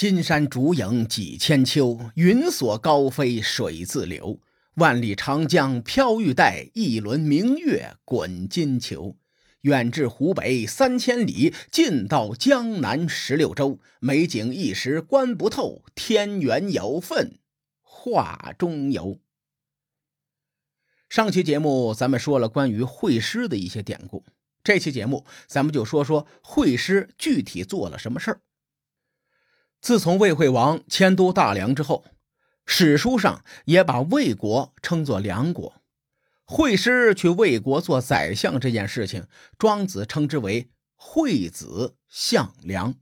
金山竹影几千秋，云锁高飞水自流。万里长江飘玉带，一轮明月滚金球。远至湖北三千里，近到江南十六州。美景一时观不透，天缘有份画中游。上期节目咱们说了关于会师的一些典故，这期节目咱们就说说会师具体做了什么事儿。自从魏惠王迁都大梁之后，史书上也把魏国称作梁国。惠师去魏国做宰相这件事情，庄子称之为“惠子相梁”。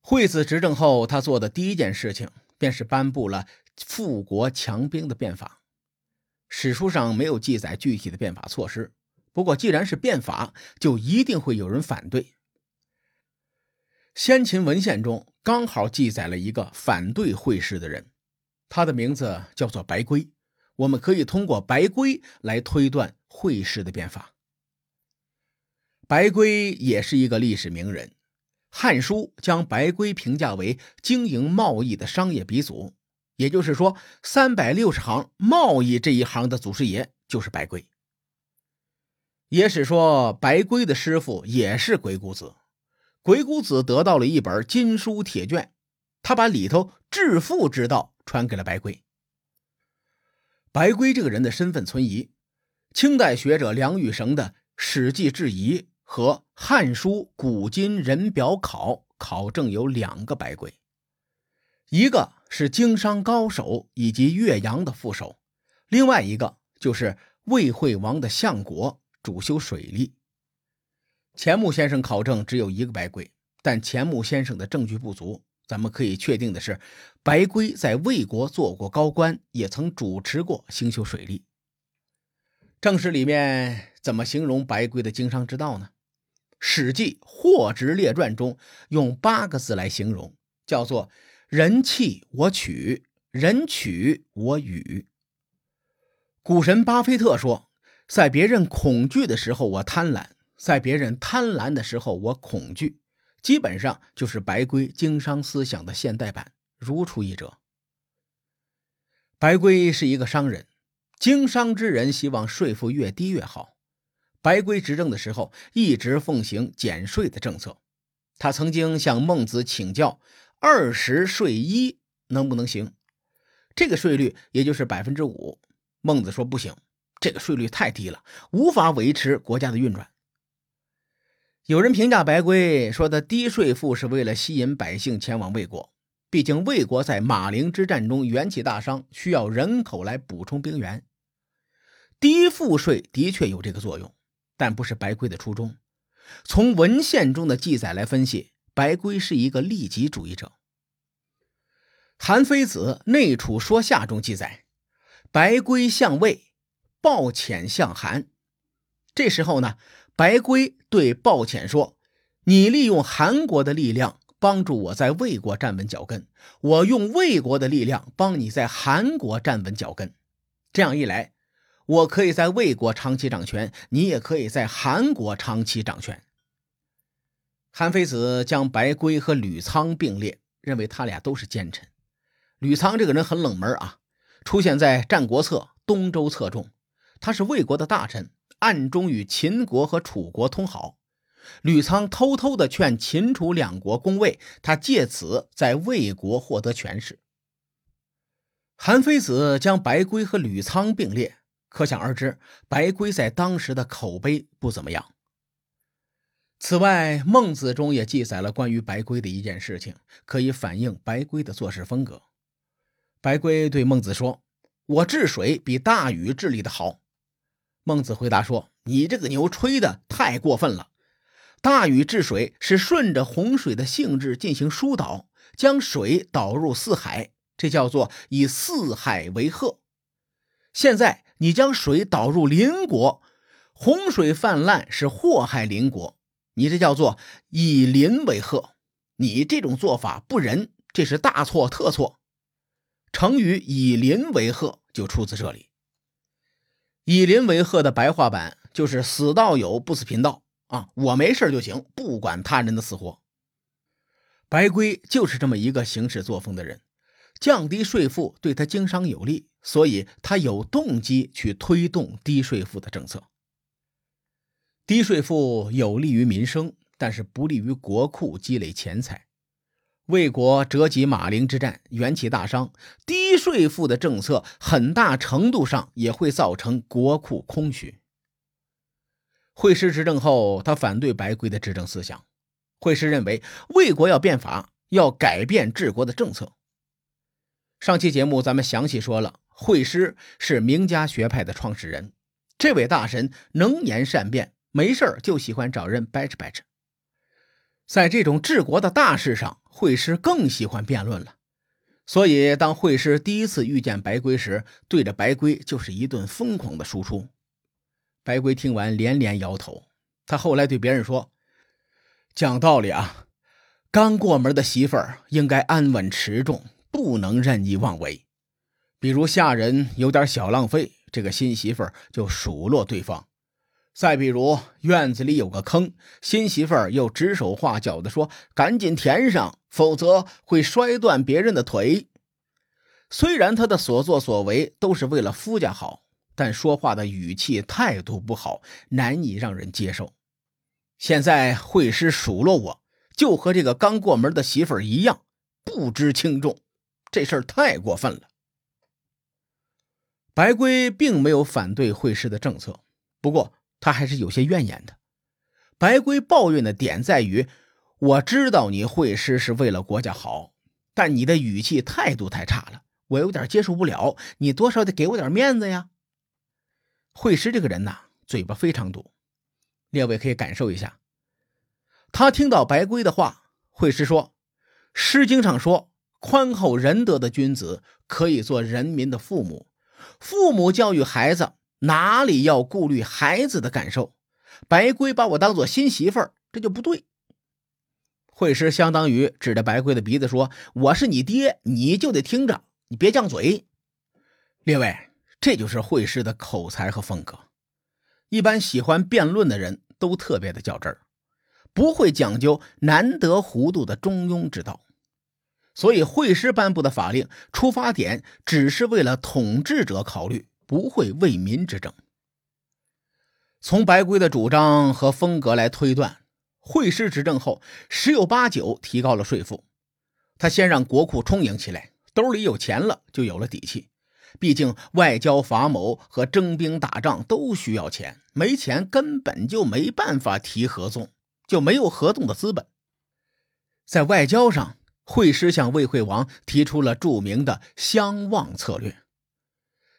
惠子执政后，他做的第一件事情便是颁布了富国强兵的变法。史书上没有记载具体的变法措施，不过既然是变法，就一定会有人反对。先秦文献中刚好记载了一个反对惠氏的人，他的名字叫做白圭。我们可以通过白圭来推断惠氏的变法。白圭也是一个历史名人，《汉书》将白圭评价为经营贸易的商业鼻祖，也就是说，三百六十行贸易这一行的祖师爷就是白圭。野史说，白圭的师傅也是鬼谷子。鬼谷子得到了一本金书铁卷，他把里头致富之道传给了白圭。白圭这个人的身份存疑，清代学者梁羽绳的《史记质疑》和《汉书古今人表考》考证有两个白圭，一个是经商高手以及岳阳的副手，另外一个就是魏惠王的相国，主修水利。钱穆先生考证只有一个白圭，但钱穆先生的证据不足。咱们可以确定的是，白圭在魏国做过高官，也曾主持过兴修水利。正史里面怎么形容白圭的经商之道呢？《史记·货殖列传》中用八个字来形容，叫做“人弃我取，人取我与”。股神巴菲特说：“在别人恐惧的时候，我贪婪。”在别人贪婪的时候，我恐惧，基本上就是白圭经商思想的现代版，如出一辙。白圭是一个商人，经商之人希望税负越低越好。白圭执政的时候，一直奉行减税的政策。他曾经向孟子请教：“二十税一能不能行？”这个税率也就是百分之五。孟子说：“不行，这个税率太低了，无法维持国家的运转。”有人评价白圭说的低税赋是为了吸引百姓前往魏国，毕竟魏国在马陵之战中元气大伤，需要人口来补充兵源。低赋税的确有这个作用，但不是白圭的初衷。从文献中的记载来分析，白圭是一个利己主义者。韩非子《内储说下》中记载，白圭向魏，抱遣向韩。这时候呢？白圭对鲍潜说：“你利用韩国的力量帮助我在魏国站稳脚跟，我用魏国的力量帮你在韩国站稳脚跟。这样一来，我可以在魏国长期掌权，你也可以在韩国长期掌权。”韩非子将白圭和吕仓并列，认为他俩都是奸臣。吕仓这个人很冷门啊，出现在《战国策·东周策》中，他是魏国的大臣。暗中与秦国和楚国通好，吕仓偷偷的劝秦楚两国攻魏，他借此在魏国获得权势。韩非子将白圭和吕仓并列，可想而知，白圭在当时的口碑不怎么样。此外，孟子中也记载了关于白圭的一件事情，可以反映白圭的做事风格。白圭对孟子说：“我治水比大禹治理的好。”孟子回答说：“你这个牛吹的太过分了。大禹治水是顺着洪水的性质进行疏导，将水导入四海，这叫做以四海为壑。现在你将水导入邻国，洪水泛滥是祸害邻国，你这叫做以邻为壑。你这种做法不仁，这是大错特错。成语‘以邻为壑’就出自这里。”以邻为壑的白话版就是“死道友不死贫道”啊，我没事就行，不管他人的死活。白圭就是这么一个行事作风的人，降低税负对他经商有利，所以他有动机去推动低税负的政策。低税负有利于民生，但是不利于国库积累钱财。魏国折戟马陵之战，元气大伤。低税负的政策很大程度上也会造成国库空虚。惠施执政后，他反对白圭的执政思想。惠施认为魏国要变法，要改变治国的政策。上期节目咱们详细说了，惠施是名家学派的创始人。这位大神能言善辩，没事就喜欢找人掰扯掰扯。在这种治国的大事上，惠施更喜欢辩论了。所以，当惠施第一次遇见白圭时，对着白圭就是一顿疯狂的输出。白圭听完连连摇头。他后来对别人说：“讲道理啊，刚过门的媳妇儿应该安稳持重，不能任意妄为。比如下人有点小浪费，这个新媳妇儿就数落对方。”再比如，院子里有个坑，新媳妇儿又指手画脚的说：“赶紧填上，否则会摔断别人的腿。”虽然他的所作所为都是为了夫家好，但说话的语气态度不好，难以让人接受。现在会师数落我，就和这个刚过门的媳妇儿一样，不知轻重，这事儿太过分了。白圭并没有反对会师的政策，不过。他还是有些怨言的。白圭抱怨的点在于：我知道你会师是为了国家好，但你的语气态度太差了，我有点接受不了。你多少得给我点面子呀。会师这个人呐，嘴巴非常毒，列位可以感受一下。他听到白圭的话，会师说：“《诗经》上说，宽厚仁德的君子可以做人民的父母，父母教育孩子。”哪里要顾虑孩子的感受？白圭把我当做新媳妇儿，这就不对。惠师相当于指着白圭的鼻子说：“我是你爹，你就得听着，你别犟嘴。”列位，这就是惠师的口才和风格。一般喜欢辩论的人都特别的较真儿，不会讲究难得糊涂的中庸之道。所以惠师颁布的法令出发点只是为了统治者考虑。不会为民之政。从白圭的主张和风格来推断，惠施执政后十有八九提高了税负。他先让国库充盈起来，兜里有钱了，就有了底气。毕竟外交伐谋和征兵打仗都需要钱，没钱根本就没办法提合纵，就没有合纵的资本。在外交上，惠施向魏惠王提出了著名的相望策略。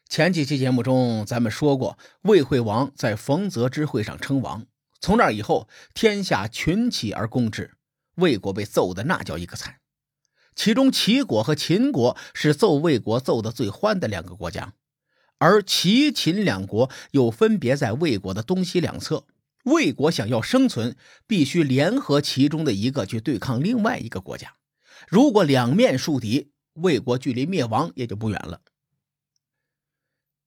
前几期节目中，咱们说过，魏惠王在冯泽之会上称王，从那以后，天下群起而攻之，魏国被揍的那叫一个惨。其中，齐国和秦国是揍魏国揍的最欢的两个国家，而齐、秦两国又分别在魏国的东西两侧。魏国想要生存，必须联合其中的一个去对抗另外一个国家。如果两面树敌，魏国距离灭亡也就不远了。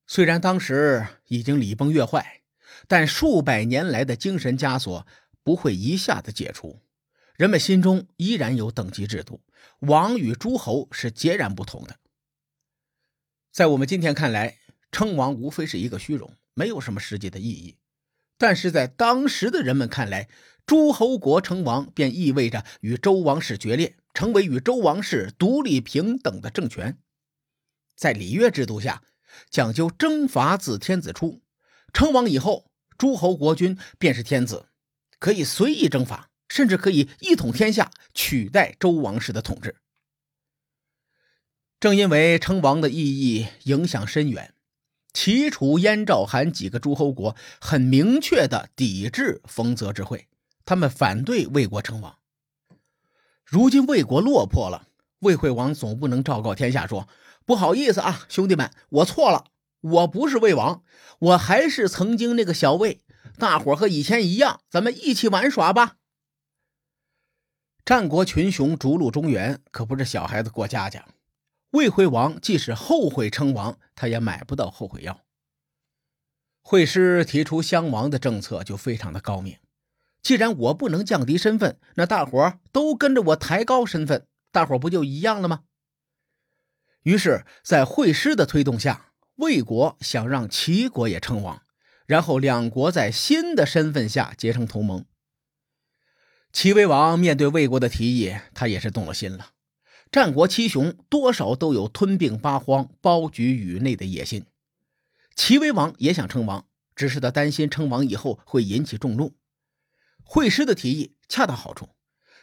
虽然当时已经礼崩乐坏，但数百年来的精神枷锁不会一下子解除，人们心中依然有等级制度，王与诸侯是截然不同的。在我们今天看来，称王无非是一个虚荣，没有什么实际的意义；但是在当时的人们看来，诸侯国称王便意味着与周王室决裂，成为与周王室独立平等的政权。在礼乐制度下。讲究征伐自天子出，称王以后，诸侯国君便是天子，可以随意征伐，甚至可以一统天下，取代周王室的统治。正因为称王的意义影响深远，齐、楚、燕、赵、韩几个诸侯国很明确的抵制冯泽之会，他们反对魏国称王。如今魏国落魄了，魏惠王总不能昭告天下说。不好意思啊，兄弟们，我错了，我不是魏王，我还是曾经那个小魏，大伙和以前一样，咱们一起玩耍吧。战国群雄逐鹿中原，可不是小孩子过家家。魏惠王即使后悔称王，他也买不到后悔药。惠施提出襄王的政策就非常的高明，既然我不能降低身份，那大伙都跟着我抬高身份，大伙不就一样了吗？于是，在惠师的推动下，魏国想让齐国也称王，然后两国在新的身份下结成同盟。齐威王面对魏国的提议，他也是动了心了。战国七雄多少都有吞并八荒、包举宇内的野心，齐威王也想称王，只是他担心称王以后会引起众怒。惠师的提议恰到好处，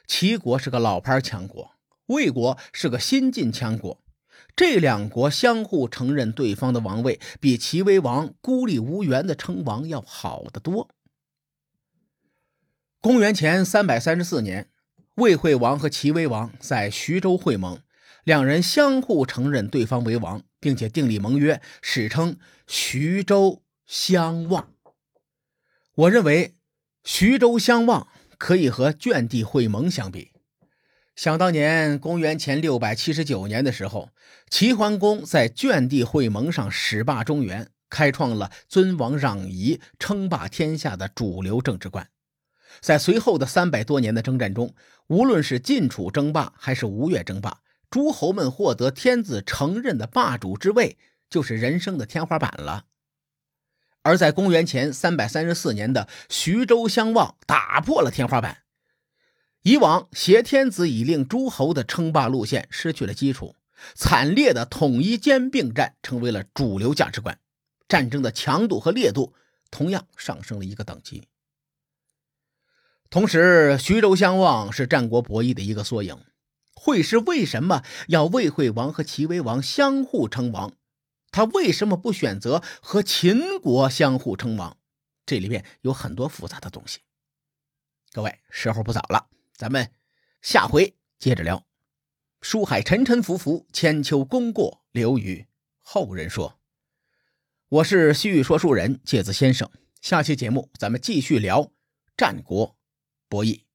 齐国是个老牌强国，魏国是个新晋强国，这两国相互承认对方的王位，比齐威王孤立无援的称王要好得多。公元前三百三十四年。魏惠王和齐威王在徐州会盟，两人相互承认对方为王，并且订立盟约，史称徐州相望。我认为徐州相望可以和卷地会盟相比。想当年，公元前六百七十九年的时候，齐桓公在卷地会盟上始霸中原，开创了尊王攘夷、称霸天下的主流政治观。在随后的三百多年的征战中，无论是晋楚争霸还是吴越争霸，诸侯们获得天子承认的霸主之位，就是人生的天花板了。而在公元前三百三十四年的徐州相望，打破了天花板。以往挟天子以令诸侯的称霸路线失去了基础，惨烈的统一兼并战成为了主流价值观，战争的强度和烈度同样上升了一个等级。同时，徐州相望是战国博弈的一个缩影。惠师为什么要魏惠王和齐威王相互称王？他为什么不选择和秦国相互称王？这里面有很多复杂的东西。各位，时候不早了，咱们下回接着聊。书海沉沉浮浮，千秋功过留与后人说。我是西域说书人介子先生，下期节目咱们继续聊战国。博弈。